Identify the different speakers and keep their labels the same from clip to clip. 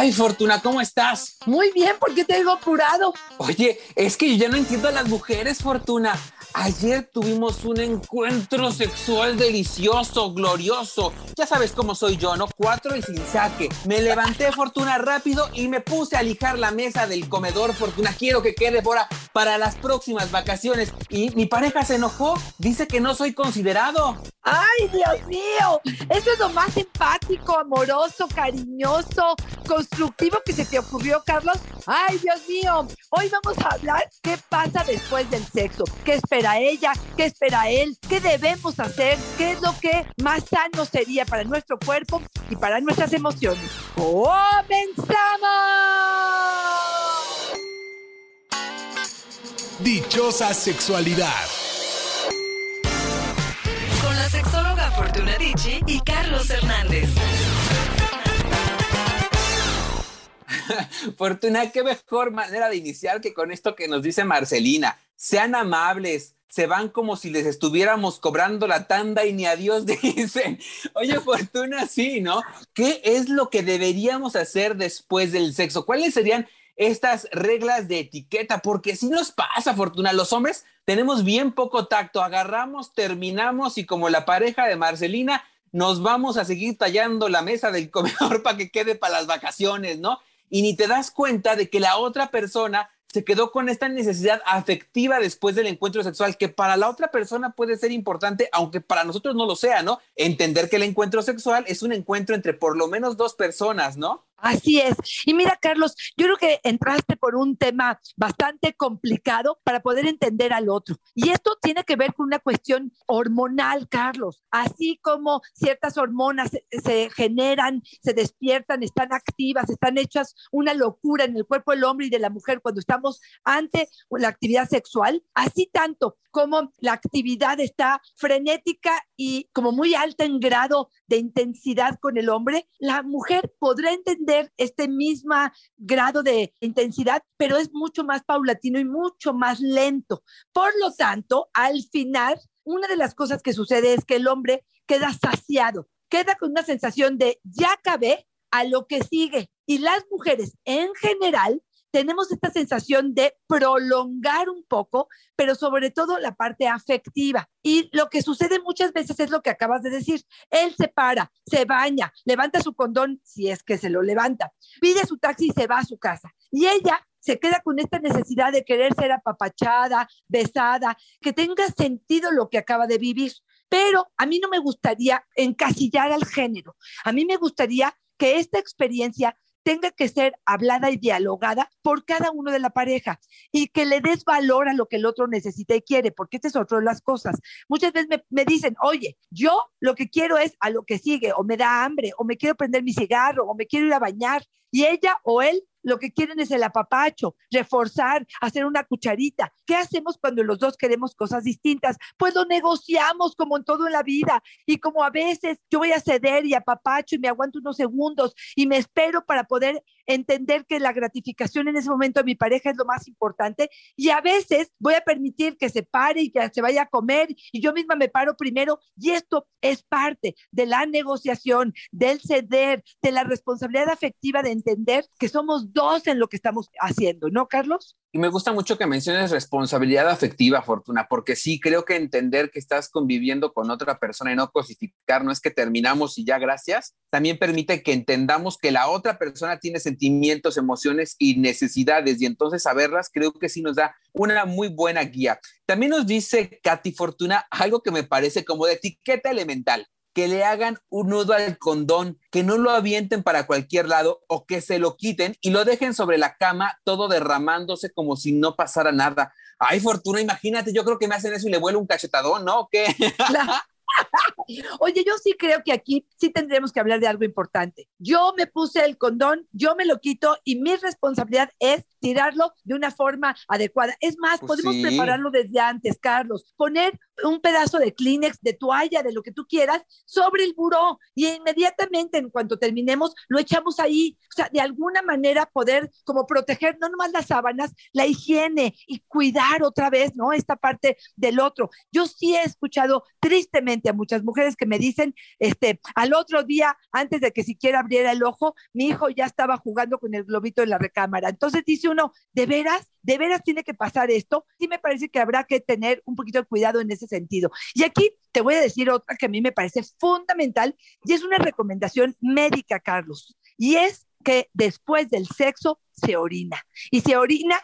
Speaker 1: Ay, Fortuna, ¿cómo estás?
Speaker 2: Muy bien, ¿por qué te digo apurado?
Speaker 1: Oye, es que yo ya no entiendo a las mujeres, Fortuna. Ayer tuvimos un encuentro sexual delicioso, glorioso. Ya sabes cómo soy yo, ¿no? Cuatro y sin saque. Me levanté, Fortuna, rápido y me puse a lijar la mesa del comedor, Fortuna. Quiero que quede para, para las próximas vacaciones. Y mi pareja se enojó. Dice que no soy considerado.
Speaker 2: ¡Ay, Dios mío! Eso es lo más simpático, amoroso, cariñoso, constructivo que se te ocurrió, Carlos. ¡Ay, Dios mío! Hoy vamos a hablar qué pasa después del sexo. ¿Qué espera ella? ¿Qué espera él? ¿Qué debemos hacer? ¿Qué es lo que más sano sería para nuestro cuerpo y para nuestras emociones? ¡Comenzamos!
Speaker 3: Dichosa sexualidad.
Speaker 4: Con la sexóloga Fortuna Dicci y Carlos Hernández.
Speaker 1: Fortuna, qué mejor manera de iniciar que con esto que nos dice Marcelina. Sean amables, se van como si les estuviéramos cobrando la tanda y ni a Dios dicen. Oye, Fortuna, sí, ¿no? ¿Qué es lo que deberíamos hacer después del sexo? ¿Cuáles serían estas reglas de etiqueta? Porque si nos pasa, Fortuna, los hombres tenemos bien poco tacto, agarramos, terminamos y como la pareja de Marcelina, nos vamos a seguir tallando la mesa del comedor para que quede para las vacaciones, ¿no? y ni te das cuenta de que la otra persona se quedó con esta necesidad afectiva después del encuentro sexual, que para la otra persona puede ser importante, aunque para nosotros no lo sea, ¿no? Entender que el encuentro sexual es un encuentro entre por lo menos dos personas, ¿no?
Speaker 2: Así es. Y mira, Carlos, yo creo que entraste por un tema bastante complicado para poder entender al otro. Y esto tiene que ver con una cuestión hormonal, Carlos. Así como ciertas hormonas se, generan, se despiertan, están activas, están hechas una locura en el cuerpo del hombre y de la mujer cuando estamos ante la actividad sexual, así tanto como la actividad está frenética y como muy alta en grado de intensidad con el hombre, la mujer podrá entender este mismo grado de intensidad, pero es mucho más paulatino y mucho más lento. Por lo tanto, al final, una de las cosas que sucede es que el hombre queda saciado, queda con una sensación de ya acabé a lo que sigue. Y las mujeres en general tenemos esta sensación de prolongar un poco, pero sobre todo la parte afectiva. Y lo que sucede muchas veces es lo que acabas de decir. Él se para, se baña, levanta su condón, si es que se lo levanta, pide su taxi y se va a su casa. Y ella se queda con esta necesidad de querer ser apapachada, besada, que tenga sentido lo que acaba de vivir. Pero a mí no me gustaría encasillar al género. A mí me gustaría que esta experiencia tenga que ser hablada y dialogada por cada uno de la pareja y que le des valor a lo que el otro necesita y quiere, porque esta es otra de las cosas. Muchas veces me, me, dicen, oye, yo lo que quiero es a lo que sigue, o me da hambre, o me quiero prender mi cigarro, o me quiero ir a bañar, y ella o él lo que quieren es el apapacho, reforzar, hacer una cucharita. ¿Qué hacemos cuando los dos queremos cosas distintas? Pues lo negociamos como en todo en la vida. Y como a veces yo voy a ceder y apapacho y me aguanto unos segundos y me espero para poder entender que la gratificación en ese momento de mi pareja es lo más importante. Y a veces voy a permitir que se pare y que se vaya a comer y yo misma me paro primero. Y esto es parte de la negociación, del ceder, de la responsabilidad afectiva de entender que somos dos en lo que estamos haciendo, ¿no, Carlos?
Speaker 1: Y me gusta mucho que menciones responsabilidad afectiva, Fortuna, porque sí, creo que entender que estás conviviendo con otra persona y no cosificar, no es que terminamos y ya gracias, también permite que entendamos que la otra persona tiene sentimientos, emociones y necesidades y entonces saberlas creo que sí nos da una muy buena guía. También nos dice Katy Fortuna algo que me parece como de etiqueta elemental que le hagan un nudo al condón, que no lo avienten para cualquier lado o que se lo quiten y lo dejen sobre la cama todo derramándose como si no pasara nada. Ay, Fortuna, imagínate, yo creo que me hacen eso y le vuelo un cachetadón, ¿no? ¿Qué?
Speaker 2: Oye, yo sí creo que aquí sí tendremos que hablar de algo importante. Yo me puse el condón, yo me lo quito y mi responsabilidad es tirarlo de una forma adecuada. Es más, pues podemos prepararlo desde antes, Carlos. Poner un pedazo de Kleenex, de toalla, de lo que tú quieras, sobre el buró y inmediatamente en cuanto terminemos lo echamos ahí. O sea, de alguna manera poder como proteger no nomás las sábanas, la higiene y cuidar otra vez, ¿no? Esta parte del otro. Yo sí he escuchado tristemente a muchas mujeres que me dicen, este, al otro día, antes de que siquiera abriera el ojo, mi hijo ya estaba jugando con el globito en la recámara. Entonces dice uno, ¿de veras? ¿De veras tiene que pasar esto? Sí me parece que habrá que tener un poquito de cuidado en ese sentido. Y aquí te voy a decir otra que a mí me parece fundamental y es una recomendación médica, Carlos, y es que después del sexo se orina. Y se orina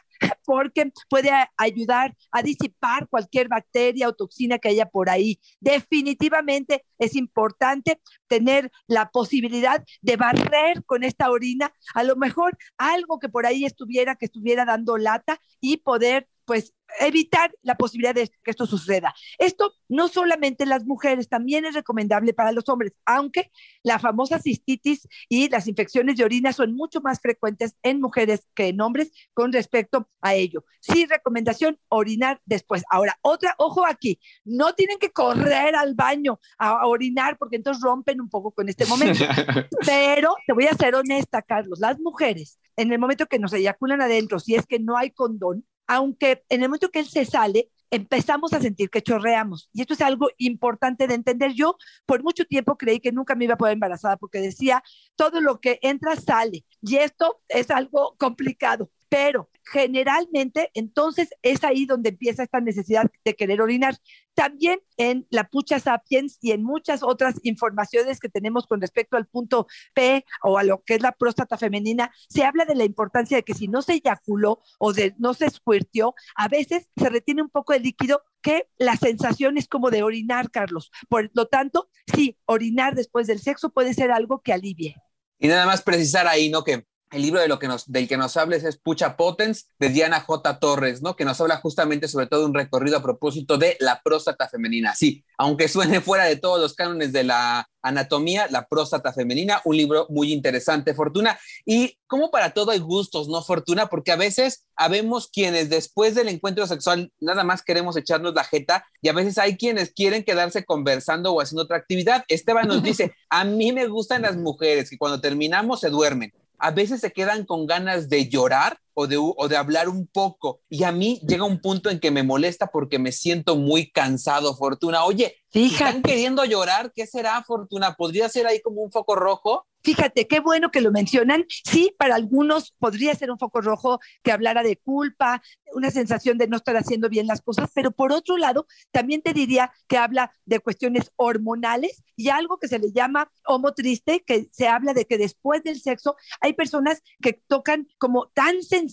Speaker 2: porque puede ayudar a disipar cualquier bacteria o toxina que haya por ahí. Definitivamente es importante tener la posibilidad de barrer con esta orina, a lo mejor algo que por ahí estuviera, que estuviera dando lata y poder pues evitar la posibilidad de que esto suceda. Esto no solamente en las mujeres, también es recomendable para los hombres, aunque la famosa cistitis y las infecciones de orina son mucho más frecuentes en mujeres que en hombres con respecto a ello. Sí, recomendación, orinar después. Ahora, otra, ojo aquí, no tienen que correr al baño a, orinar porque entonces rompen un poco con este momento. Pero te voy a ser honesta, Carlos, las mujeres, en el momento que nos eyaculan adentro, si es que no hay condón, aunque en el momento que él se sale, empezamos a sentir que chorreamos. Y esto es algo importante de entender. Yo por mucho tiempo creí que nunca me iba a poder embarazada porque decía, todo lo que entra sale. Y esto es algo complicado pero generalmente entonces es ahí donde empieza esta necesidad de querer orinar. También en la pucha sapiens y en muchas otras informaciones que tenemos con respecto al punto P o a lo que es la próstata femenina, se habla de la importancia de que si no se eyaculó o de no se squirtió, a veces se retiene un poco de líquido que la sensación es como de orinar, Carlos. Por lo tanto, sí, orinar después del sexo puede ser algo que alivie.
Speaker 1: Y nada más precisar ahí, ¿no? Que el libro de lo que nos, del que nos hables es Pucha Potens de Diana J. Torres, ¿no? Que nos habla justamente sobre todo un recorrido a propósito de la próstata femenina. Sí, aunque suene fuera de todos los cánones de la anatomía, la próstata femenina, un libro muy interesante, Fortuna. Y como para todo hay gustos, ¿no, Fortuna? Porque a veces habemos quienes después del encuentro sexual nada más queremos echarnos la jeta y a veces hay quienes quieren quedarse conversando o haciendo otra actividad. Esteban nos dice, a mí me gustan las mujeres que cuando terminamos se duermen a veces se quedan con ganas de llorar o de, o de hablar un poco. Y a mí llega un punto en que me molesta porque me siento muy cansado, Fortuna. Oye, ¿están queriendo llorar? ¿Qué será, Fortuna? ¿Podría ser ahí como un foco rojo?
Speaker 2: Fíjate, qué bueno que lo mencionan. Sí, para algunos podría ser un foco rojo que hablara de culpa, una sensación de no estar haciendo bien las cosas, pero por otro lado, también te diría que habla de cuestiones hormonales y algo que se le llama homo triste, que se habla de que después del sexo hay personas que tocan como tan sensibles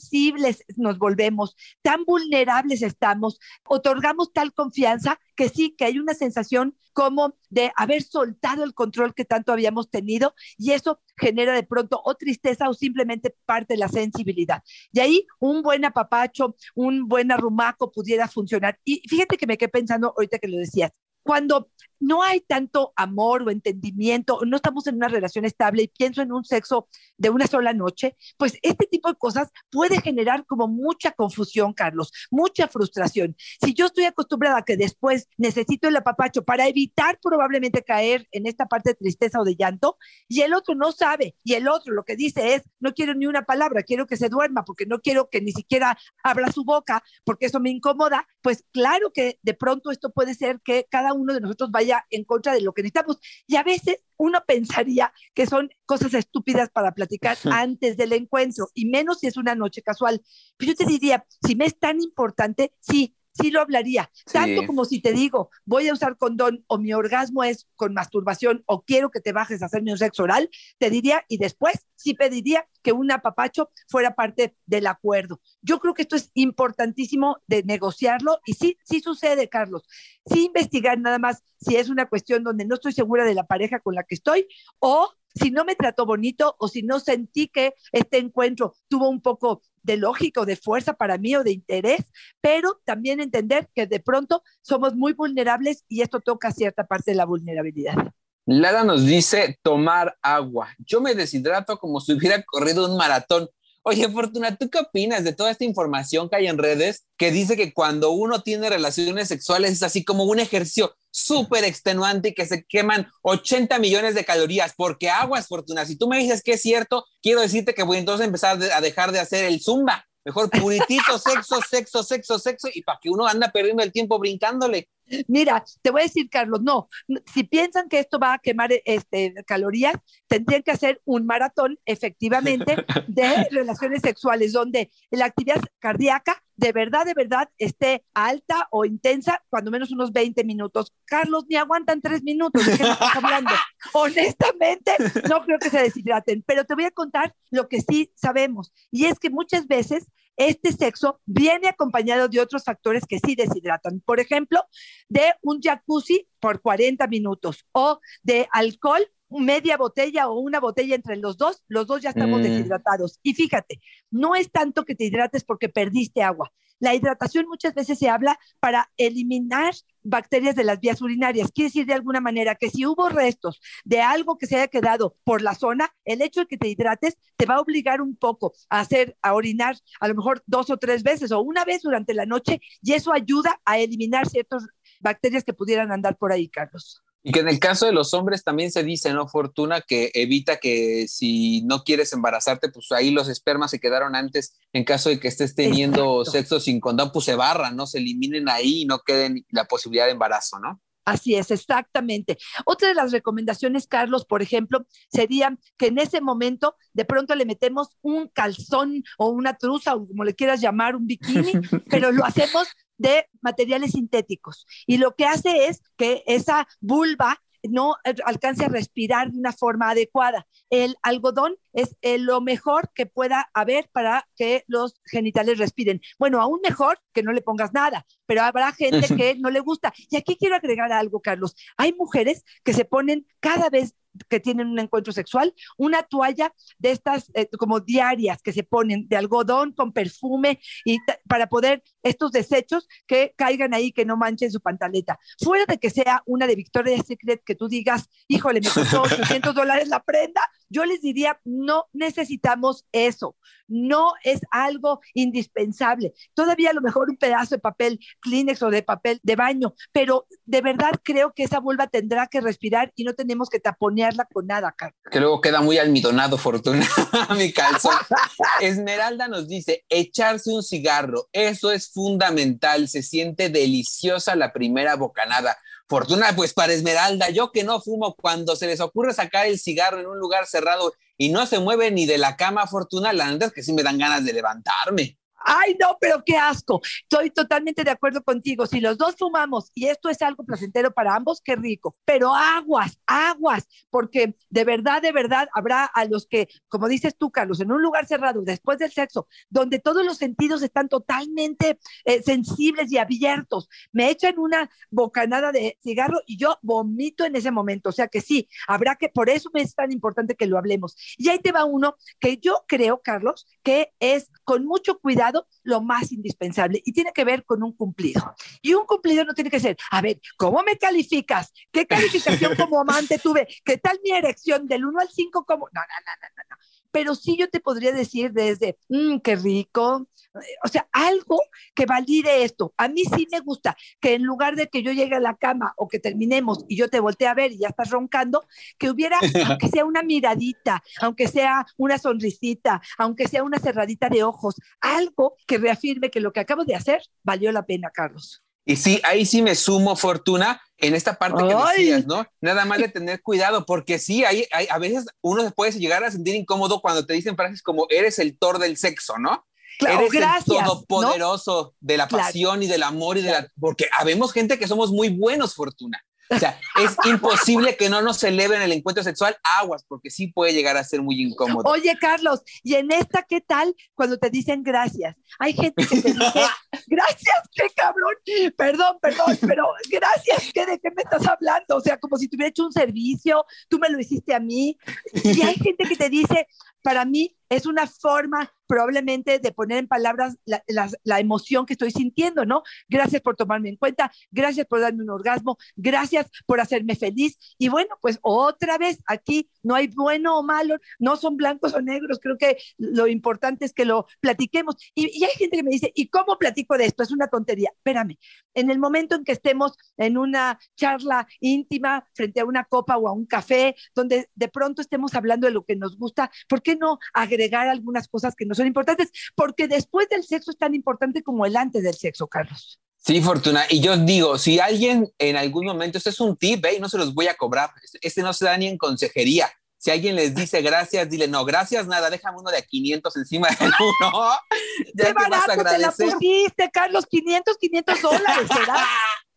Speaker 2: nos volvemos, tan vulnerables estamos, otorgamos tal confianza que sí, que hay una sensación como de haber soltado el control que tanto habíamos tenido y eso genera de pronto o tristeza o simplemente parte de la sensibilidad. Y ahí un buen apapacho, un buen arrumaco pudiera funcionar. Y fíjate que me quedé pensando ahorita que lo decías, cuando no hay tanto amor o entendimiento, no estamos en una relación estable y pienso en un sexo de una sola noche, pues este tipo de cosas puede generar como mucha confusión, Carlos, mucha frustración. Si yo estoy acostumbrada a que después necesito el apapacho para evitar probablemente caer en esta parte de tristeza o de llanto, y el otro no sabe, y el otro lo que dice es, no quiero ni una palabra, quiero que se duerma, porque no quiero que ni siquiera abra su boca, porque eso me incomoda, pues claro que de pronto esto puede ser que cada uno de nosotros vaya en contra de lo que necesitamos. Y a veces uno pensaría que son cosas estúpidas para platicar antes del encuentro, y menos si es una noche casual. Pero yo te diría, si me es tan importante, sí, sí lo hablaría. Tanto como si te digo, voy a usar condón o mi orgasmo es con masturbación o quiero que te bajes a hacerme un sexo oral, te diría y después sí pediría que un apapacho fuera parte del acuerdo. Yo creo que esto es importantísimo de negociarlo y sí, sí sucede, Carlos. Sí investigar nada más si es una cuestión donde no estoy segura de la pareja con la que estoy o si no me trató bonito o si no sentí que este encuentro tuvo un poco de lógica o de fuerza para mí o de interés, pero también entender que de pronto somos muy vulnerables y esto toca cierta parte de la vulnerabilidad.
Speaker 1: Lara nos dice tomar agua. Yo me deshidrato como si hubiera corrido un maratón. Oye, Fortuna, ¿tú qué opinas de toda esta información que hay en redes que dice que cuando uno tiene relaciones sexuales es así como un ejercicio súper extenuante y que se queman 80 millones de calorías? Porque aguas, Fortuna, si tú me dices que es cierto, quiero decirte que voy entonces a empezar a dejar de hacer el zumba. Mejor puritito, sexo, sexo, sexo, sexo, y para que uno anda perdiendo el tiempo brincándole.
Speaker 2: Mira, te voy a decir, Carlos, no, si piensan que esto va a quemar este, calorías, tendrían que hacer un maratón, efectivamente, de relaciones sexuales, donde la actividad cardíaca de verdad, de verdad esté alta o intensa, cuando menos unos 20 minutos. Carlos, ni aguantan tres minutos, ¿de qué estás hablando? Honestamente, no creo que se deshidraten, pero te voy a contar lo que sí sabemos, y es que muchas veces este sexo viene acompañado de otros factores que sí deshidratan. Por ejemplo, de un jacuzzi por 40 minutos o de alcohol media botella o una botella entre los dos, los dos ya estamos mm. deshidratados. Y fíjate, no es tanto que te hidrates porque perdiste agua. La hidratación muchas veces se habla para eliminar bacterias de las vías urinarias. Quiere decir de alguna manera que si hubo restos de algo que se haya quedado por la zona, el hecho de que te hidrates te va a obligar un poco a hacer, a orinar a lo mejor dos o tres veces o una vez durante la noche y eso ayuda a eliminar ciertas bacterias que pudieran andar por ahí, Carlos.
Speaker 1: Y que en el caso de los hombres también se dice, ¿no? Fortuna, que evita que si no quieres embarazarte, pues ahí los espermas se quedaron antes, en caso de que estés teniendo sexo sin condón, pues se barran, ¿no? Se eliminen ahí y no queden la posibilidad de embarazo, ¿no?
Speaker 2: Así es, exactamente. Otra de las recomendaciones, Carlos, por ejemplo, sería que en ese momento de pronto le metemos un calzón o una truza o como le quieras llamar, un bikini, pero lo hacemos de materiales sintéticos. Y lo que hace es que esa vulva no alcance a respirar de una forma adecuada. El algodón es eh, lo mejor que pueda haber para que los genitales respiren. Bueno, aún mejor que no le pongas nada, pero habrá gente que no le gusta. Y aquí quiero agregar algo, Carlos. Hay mujeres que se ponen cada vez que tienen un encuentro sexual, una toalla de estas eh, como diarias que se ponen de algodón con perfume y para poder estos desechos que caigan ahí, que no manchen su pantaleta. Fuera de que sea una de Victoria's Secret que tú digas, híjole, me costó 800 dólares la prenda, yo les diría, no necesitamos eso, no es algo indispensable. Todavía a lo mejor un pedazo de papel Kleenex o de papel de baño, pero de verdad creo que esa vulva tendrá que respirar y no tenemos que taponearla con nada, Carlos.
Speaker 1: Que luego queda muy almidonado, Fortuna, mi calzón. Esmeralda nos dice, echarse un cigarro, eso es fundamental, se siente deliciosa la primera bocanada. Fortuna, pues para Esmeralda, yo que no fumo, cuando se les ocurre sacar el cigarro en un lugar cerrado y no se mueve ni de la cama, Fortuna, la neta es que sí me dan ganas de levantarme.
Speaker 2: Ay, no, pero qué asco. Estoy totalmente de acuerdo contigo. Si los dos fumamos y esto es algo placentero para ambos, qué rico. Pero aguas, aguas, porque de verdad, de verdad habrá a los que, como dices tú, Carlos, en un lugar cerrado, después del sexo, donde todos los sentidos están totalmente eh, sensibles y abiertos, me echan una bocanada de cigarro y yo vomito en ese momento. O sea que sí, habrá que, por eso es tan importante que lo hablemos. Y ahí te va uno que yo creo, Carlos, que es con mucho cuidado lo más indispensable y tiene que ver con un cumplido. Y un cumplido no tiene que ser, a ver, ¿cómo me calificas? ¿Qué calificación como amante tuve? ¿Qué tal mi erección del 1 al 5? Como... No, no, no, no, no pero sí yo te podría decir desde, mmm, qué rico, o sea, algo que valide esto. A mí sí me gusta que en lugar de que yo llegue a la cama o que terminemos y yo te voltee a ver y ya estás roncando, que hubiera, aunque sea una miradita, aunque sea una sonrisita, aunque sea una cerradita de ojos, algo que reafirme que lo que acabo de hacer valió la pena, Carlos.
Speaker 1: Y sí, ahí sí me sumo, Fortuna, en esta parte que decías, ¿no? Nada más de tener cuidado, porque sí, hay, hay, a veces uno se puede llegar a sentir incómodo cuando te dicen frases como eres el Thor del sexo, ¿no?
Speaker 2: Claro,
Speaker 1: eres
Speaker 2: gracias,
Speaker 1: el todopoderoso de la pasión y del amor y de la... Porque habemos gente que somos muy buenos, Fortuna. O sea, es imposible que no nos eleven el encuentro sexual aguas, porque sí puede llegar a ser muy incómodo.
Speaker 2: Oye, Carlos, ¿y en esta qué tal cuando te dicen gracias? Hay gente que te dice, gracias, qué cabrón, perdón, perdón, pero gracias, ¿qué, ¿de qué me estás hablando? O sea, como si te hubiera hecho un servicio, tú me lo hiciste a mí. Y hay gente que te dice, para mí es una forma probablemente de poner en palabras la, emoción que estoy sintiendo, ¿no? Gracias por tomarme en cuenta, gracias por darme un orgasmo, gracias por hacerme feliz. Y bueno, pues otra vez aquí no hay bueno o malo, no son blancos o negros, creo que lo importante es que lo platiquemos. Y, y hay gente que me dice, ¿y cómo platico de esto? Es una tontería. Espérame, en el momento en que estemos en una charla íntima frente a una copa o a un café, donde de pronto estemos hablando de lo que nos gusta, ¿por qué no agregar algunas cosas que no son importantes? Porque después del sexo es tan importante como el antes del sexo, Carlos.
Speaker 1: Sí, Fortuna. Y yo digo, si alguien en algún momento, este es un tip, ¿eh? no se los voy a cobrar, este no se da ni en consejería. Si alguien les dice gracias, dile, no, gracias, nada, déjame uno de a 500 encima del uno.
Speaker 2: Ya Qué barato te la pusiste, Carlos, 500, 500 dólares, ¿verdad?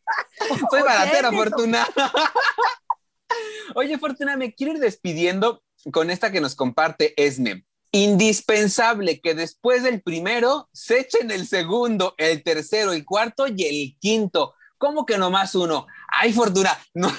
Speaker 1: Soy baratera, Fortuna. Oye, Fortuna, me quiero ir despidiendo con esta que nos comparte Esme. Indispensable que después del primero se echen el segundo, el tercero, el cuarto y el quinto. ¿Cómo que nomás uno? Ay, Fortuna, no,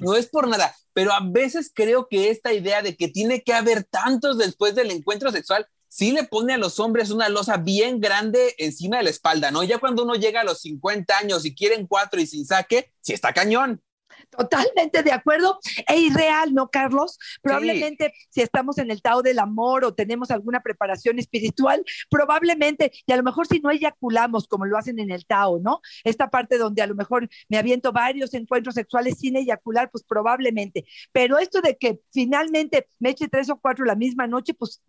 Speaker 1: no es por nada, pero a veces creo que esta idea de que tiene que haber tantos después del encuentro sexual sí le pone a los hombres una losa bien grande encima de la espalda, ¿no? Ya cuando uno llega a los 50 años y quieren cuatro y sin saque, sí está cañón.
Speaker 2: Totalmente de acuerdo e irreal, ¿no, Carlos? Probablemente sí. si estamos en el Tao del amor o tenemos alguna preparación espiritual, probablemente, y a lo mejor si no eyaculamos como lo hacen en el Tao, ¿no? Esta parte donde a lo mejor me aviento varios encuentros sexuales sin eyacular, pues probablemente. Pero esto de que finalmente me eche tres o cuatro la misma noche, pues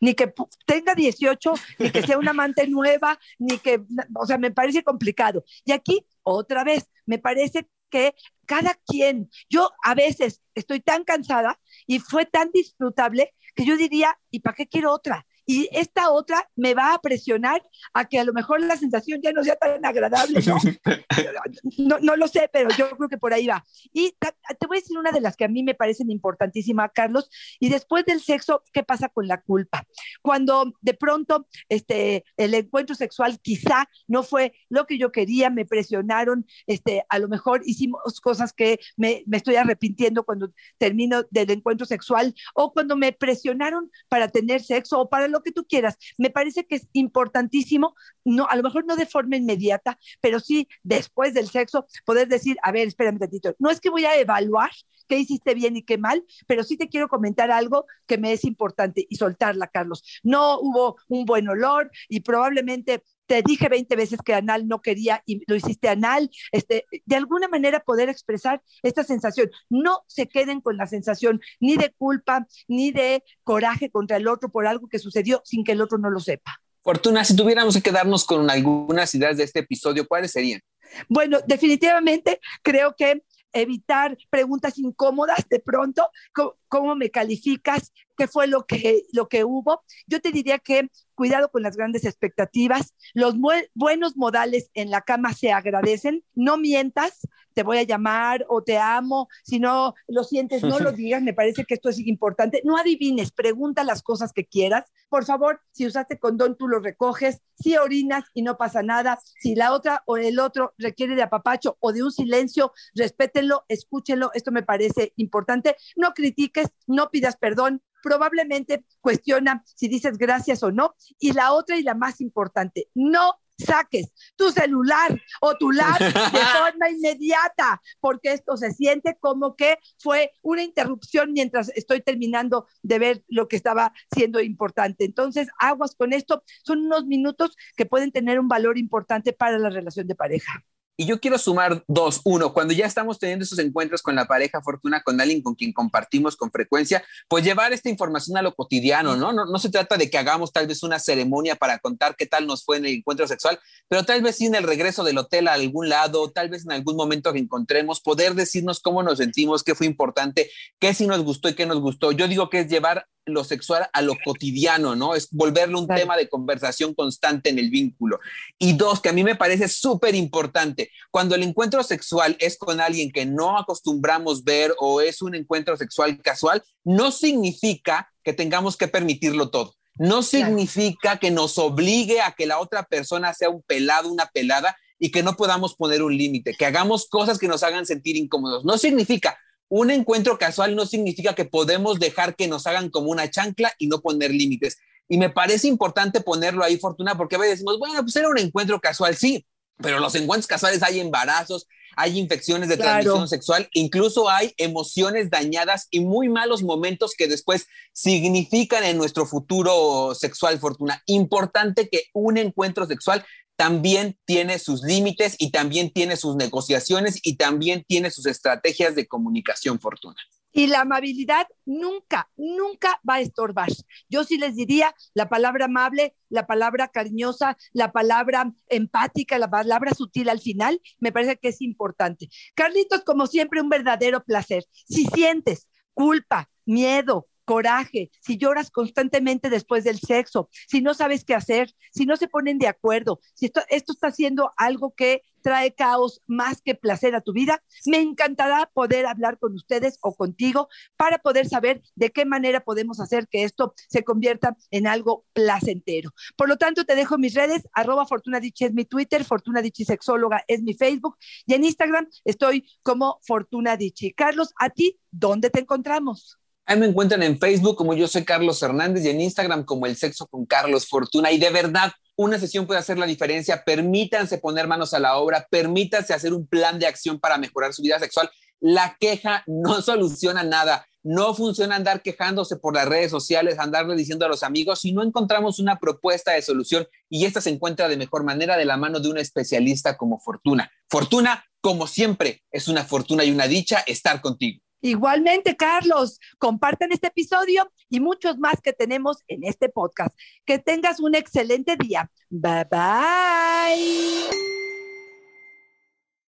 Speaker 2: ni que tenga 18, ni que sea una amante nueva, ni que, o sea, me parece complicado. Y aquí, otra vez, me parece que cada quien, yo a veces estoy tan cansada y fue tan disfrutable que yo diría, ¿y para qué quiero otra? Y esta otra me va a presionar a que a lo mejor la sensación ya no sea tan agradable, ¿no? no, no lo sé, pero yo creo que por ahí va. Y te voy a decir una de las que a mí me parecen importantísimas, Carlos, y después del sexo, ¿qué pasa con la culpa? Cuando de pronto este, el encuentro sexual quizá no fue lo que yo quería, me presionaron, este, a lo mejor hicimos cosas que me, me estoy arrepintiendo cuando termino del encuentro sexual, o cuando me presionaron para tener sexo o para lo que tú quieras. Me parece que es importantísimo, no, a lo mejor no de forma inmediata, pero sí después del sexo, poder decir, a ver, espérame un ratito, no es que voy a evaluar qué hiciste bien y qué mal, pero sí te quiero comentar algo que me es importante y soltarla, Carlos. No hubo un buen olor y probablemente te dije 20 veces que anal no quería y lo hiciste anal, este, de alguna manera poder expresar esta sensación. No se queden con la sensación ni de culpa, ni de coraje contra el otro por algo que sucedió sin que el otro no lo sepa.
Speaker 1: Fortuna, si tuviéramos que quedarnos con algunas ideas de este episodio, ¿cuáles serían?
Speaker 2: Bueno, definitivamente creo que evitar preguntas incómodas de pronto, ¿cómo, cómo me calificas? ¿Qué fue lo que, lo que hubo? Yo te diría que cuidado con las grandes expectativas, los buenos modales en la cama se agradecen, no mientas, te voy a llamar o te amo, si no lo sientes, no lo digas, me parece que esto es importante, no adivines, pregunta las cosas que quieras, por favor, si usaste condón, tú lo recoges, si orinas y no pasa nada, si la otra o el otro requiere de apapacho o de un silencio, respétenlo, escúchenlo, esto me parece importante, no critiques, no pidas perdón, probablemente cuestiona si dices gracias o no. Y la otra y la más importante, no saques tu celular o tu laptop de forma inmediata, porque esto se siente como que fue una interrupción mientras estoy terminando de ver lo que estaba siendo importante. Entonces, aguas con esto, son unos minutos que pueden tener un valor importante para la relación de pareja.
Speaker 1: Y yo quiero sumar dos. Uno, cuando ya estamos teniendo esos encuentros con la pareja Fortuna, con alguien con quien compartimos con frecuencia, pues llevar esta información a lo cotidiano, ¿no? No, no se trata de que hagamos tal vez una ceremonia para contar qué tal nos fue en el encuentro sexual, pero tal vez sí en el regreso del hotel a algún lado, tal vez en algún momento que encontremos, poder decirnos cómo nos sentimos, qué fue importante, qué sí nos gustó y qué nos gustó. Yo digo que es llevar lo sexual a lo cotidiano, ¿no? Es volverlo un claro. tema de conversación constante en el vínculo. Y dos, que a mí me parece súper importante, cuando el encuentro sexual es con alguien que no acostumbramos ver o es un encuentro sexual casual, no significa que tengamos que permitirlo todo. No significa claro. que nos obligue a que la otra persona sea un pelado, una pelada y que no podamos poner un límite, que hagamos cosas que nos hagan sentir incómodos. No significa, un encuentro casual no significa que podemos dejar que nos hagan como una chancla y no poner límites. Y me parece importante ponerlo ahí, Fortuna, porque a veces decimos, bueno, pues era un encuentro casual, sí, pero los encuentros casuales hay embarazos, hay infecciones de transmisión sexual, incluso hay emociones dañadas y muy malos momentos que después significan en nuestro futuro sexual, Fortuna. Importante que un encuentro sexual también tiene sus límites y también tiene sus negociaciones y también tiene sus estrategias de comunicación, Fortuna.
Speaker 2: Y la amabilidad nunca, nunca va a estorbar. Yo sí les diría la palabra amable, la palabra cariñosa, la palabra empática, la palabra sutil al final, me parece que es importante. Carlitos, como siempre, un verdadero placer. Si sientes culpa, miedo, coraje, si lloras constantemente después del sexo, si no sabes qué hacer, si no se ponen de acuerdo, si esto, está haciendo algo que trae caos más que placer a tu vida, me encantará poder hablar con ustedes o contigo para poder saber de qué manera podemos hacer que esto se convierta en algo placentero. Por lo tanto, te dejo mis redes, arroba Fortuna es mi Twitter, Fortuna Sexóloga es mi Facebook y en Instagram estoy como Fortuna Carlos, ¿a ti dónde te encontramos?
Speaker 1: Ahí me encuentran en Facebook como yo soy Carlos Hernández y en Instagram como El Sexo con Carlos Fortuna. Y de verdad, una sesión puede hacer la diferencia. Permítanse poner manos a la obra, permítanse hacer un plan de acción para mejorar su vida sexual. La queja no soluciona nada. No funciona andar quejándose por las redes sociales, andarle diciendo a los amigos si no encontramos una propuesta de solución y esta se encuentra de mejor manera de la mano de un especialista como Fortuna. Fortuna, como siempre, es una fortuna y una dicha estar contigo.
Speaker 2: Igualmente, Carlos, compartan este episodio y muchos más que tenemos en este podcast. Que tengas un excelente día. Bye bye.